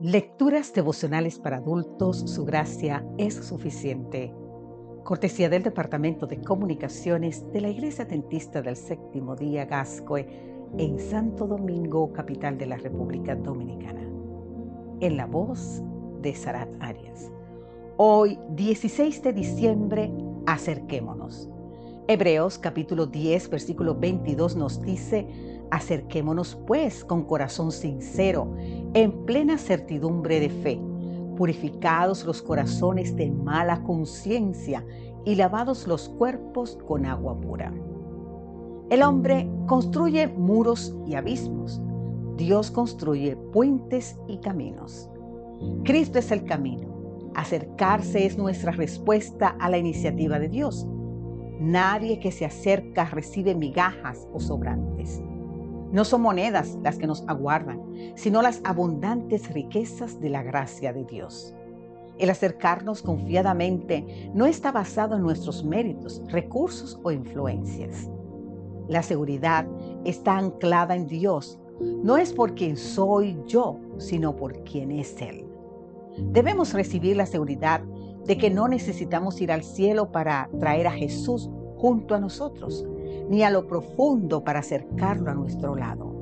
Lecturas devocionales para adultos, su gracia es suficiente. Cortesía del Departamento de Comunicaciones de la Iglesia Dentista del Séptimo Día Gascoe en Santo Domingo, capital de la República Dominicana. En la voz de Sarat Arias. Hoy, 16 de diciembre, acerquémonos. Hebreos capítulo 10, versículo 22 nos dice, Acerquémonos pues con corazón sincero, en plena certidumbre de fe, purificados los corazones de mala conciencia y lavados los cuerpos con agua pura. El hombre construye muros y abismos. Dios construye puentes y caminos. Cristo es el camino. Acercarse es nuestra respuesta a la iniciativa de Dios. Nadie que se acerca recibe migajas o sobrantes. No son monedas las que nos aguardan, sino las abundantes riquezas de la gracia de Dios. El acercarnos confiadamente no está basado en nuestros méritos, recursos o influencias. La seguridad está anclada en Dios. No es por quien soy yo, sino por quien es Él. Debemos recibir la seguridad de que no necesitamos ir al cielo para traer a Jesús junto a nosotros, ni a lo profundo para acercarlo a nuestro lado,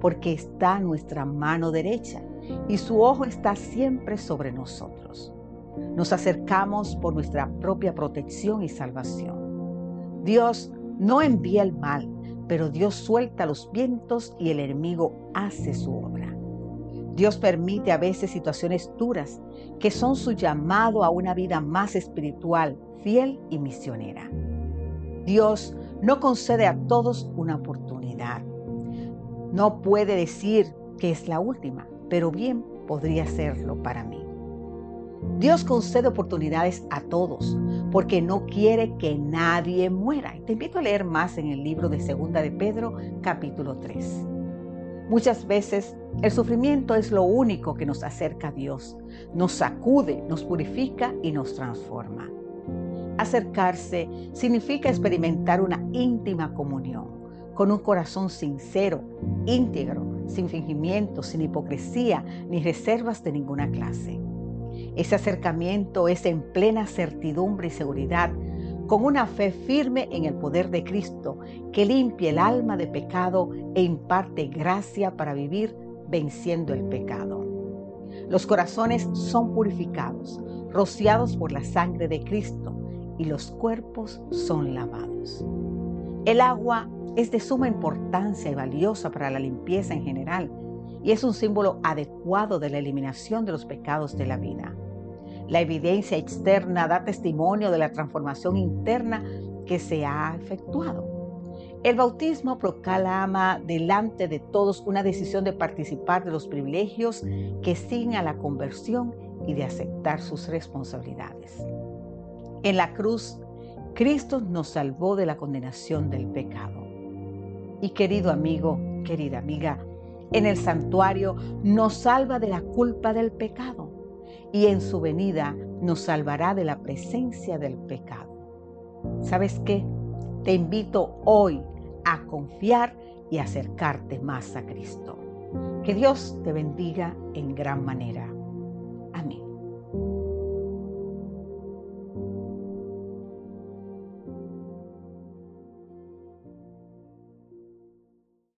porque está nuestra mano derecha y su ojo está siempre sobre nosotros. Nos acercamos por nuestra propia protección y salvación. Dios no envía el mal, pero Dios suelta los vientos y el enemigo hace su obra. Dios permite a veces situaciones duras que son su llamado a una vida más espiritual, fiel y misionera. Dios no concede a todos una oportunidad. No puede decir que es la última, pero bien podría serlo para mí. Dios concede oportunidades a todos porque no quiere que nadie muera. Te invito a leer más en el libro de Segunda de Pedro, capítulo 3. Muchas veces el sufrimiento es lo único que nos acerca a Dios, nos sacude, nos purifica y nos transforma. Acercarse significa experimentar una íntima comunión con un corazón sincero, íntegro, sin fingimiento, sin hipocresía ni reservas de ninguna clase. Ese acercamiento es en plena certidumbre y seguridad, con una fe firme en el poder de Cristo que limpia el alma de pecado e imparte gracia para vivir venciendo el pecado. Los corazones son purificados, rociados por la sangre de Cristo y los cuerpos son lavados. El agua es de suma importancia y valiosa para la limpieza en general y es un símbolo adecuado de la eliminación de los pecados de la vida. La evidencia externa da testimonio de la transformación interna que se ha efectuado. El bautismo proclama delante de todos una decisión de participar de los privilegios que siguen a la conversión y de aceptar sus responsabilidades. En la cruz, Cristo nos salvó de la condenación del pecado. Y querido amigo, querida amiga, en el santuario nos salva de la culpa del pecado y en su venida nos salvará de la presencia del pecado. ¿Sabes qué? Te invito hoy a confiar y acercarte más a Cristo. Que Dios te bendiga en gran manera.